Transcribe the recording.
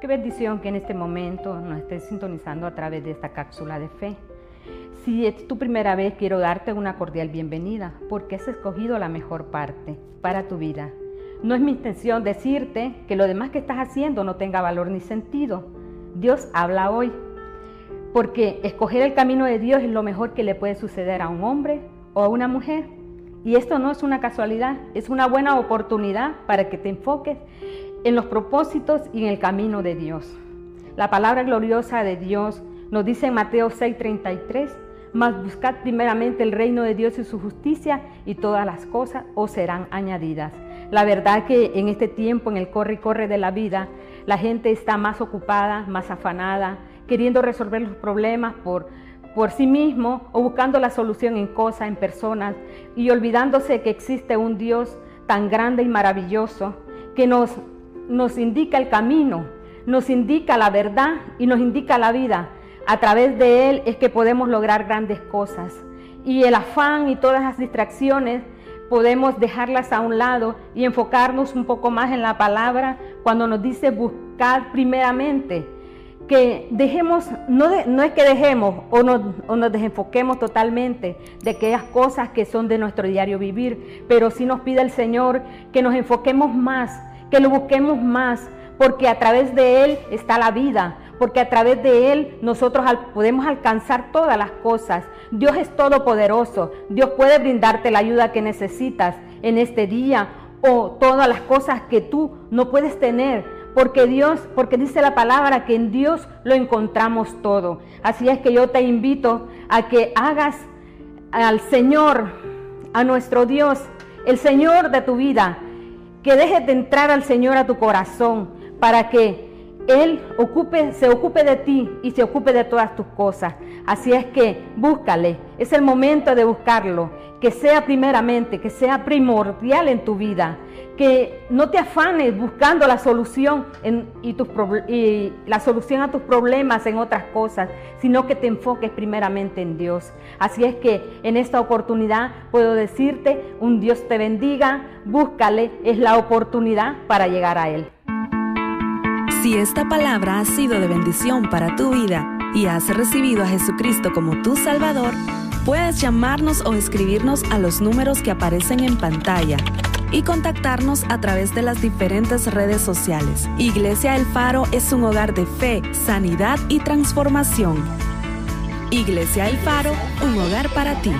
Qué bendición que en este momento nos estés sintonizando a través de esta cápsula de fe. Si es tu primera vez, quiero darte una cordial bienvenida porque has escogido la mejor parte para tu vida. No es mi intención decirte que lo demás que estás haciendo no tenga valor ni sentido. Dios habla hoy. Porque escoger el camino de Dios es lo mejor que le puede suceder a un hombre o a una mujer. Y esto no es una casualidad, es una buena oportunidad para que te enfoques en los propósitos y en el camino de Dios. La palabra gloriosa de Dios nos dice en Mateo 6:33, mas buscad primeramente el reino de Dios y su justicia y todas las cosas os serán añadidas. La verdad que en este tiempo, en el corre y corre de la vida, la gente está más ocupada, más afanada, queriendo resolver los problemas por, por sí mismo o buscando la solución en cosas, en personas y olvidándose que existe un Dios tan grande y maravilloso que nos nos indica el camino, nos indica la verdad y nos indica la vida. A través de Él es que podemos lograr grandes cosas. Y el afán y todas las distracciones podemos dejarlas a un lado y enfocarnos un poco más en la palabra cuando nos dice buscar primeramente. Que dejemos, no, no es que dejemos o nos, o nos desenfoquemos totalmente de aquellas cosas que son de nuestro diario vivir, pero sí nos pide el Señor que nos enfoquemos más que lo busquemos más, porque a través de Él está la vida, porque a través de Él nosotros podemos alcanzar todas las cosas. Dios es todopoderoso, Dios puede brindarte la ayuda que necesitas en este día o todas las cosas que tú no puedes tener, porque Dios, porque dice la palabra que en Dios lo encontramos todo. Así es que yo te invito a que hagas al Señor, a nuestro Dios, el Señor de tu vida, que dejes de entrar al Señor a tu corazón para que Él se ocupe de ti y se ocupe de todas tus cosas. Así es que búscale, es el momento de buscarlo, que sea primeramente, que sea primordial en tu vida que no te afanes buscando la solución y, y, la solución a tus problemas en otras cosas, sino que te enfoques primeramente en Dios. Así es que en esta oportunidad puedo decirte, un Dios te bendiga, búscale, es la oportunidad para llegar a Él. Si esta palabra ha sido de bendición para tu vida y has recibido a Jesucristo como tu Salvador, puedes llamarnos o escribirnos a los números que aparecen en pantalla y contactarnos a través de las diferentes redes sociales. Iglesia El Faro es un hogar de fe, sanidad y transformación. Iglesia El Faro, un hogar para ti.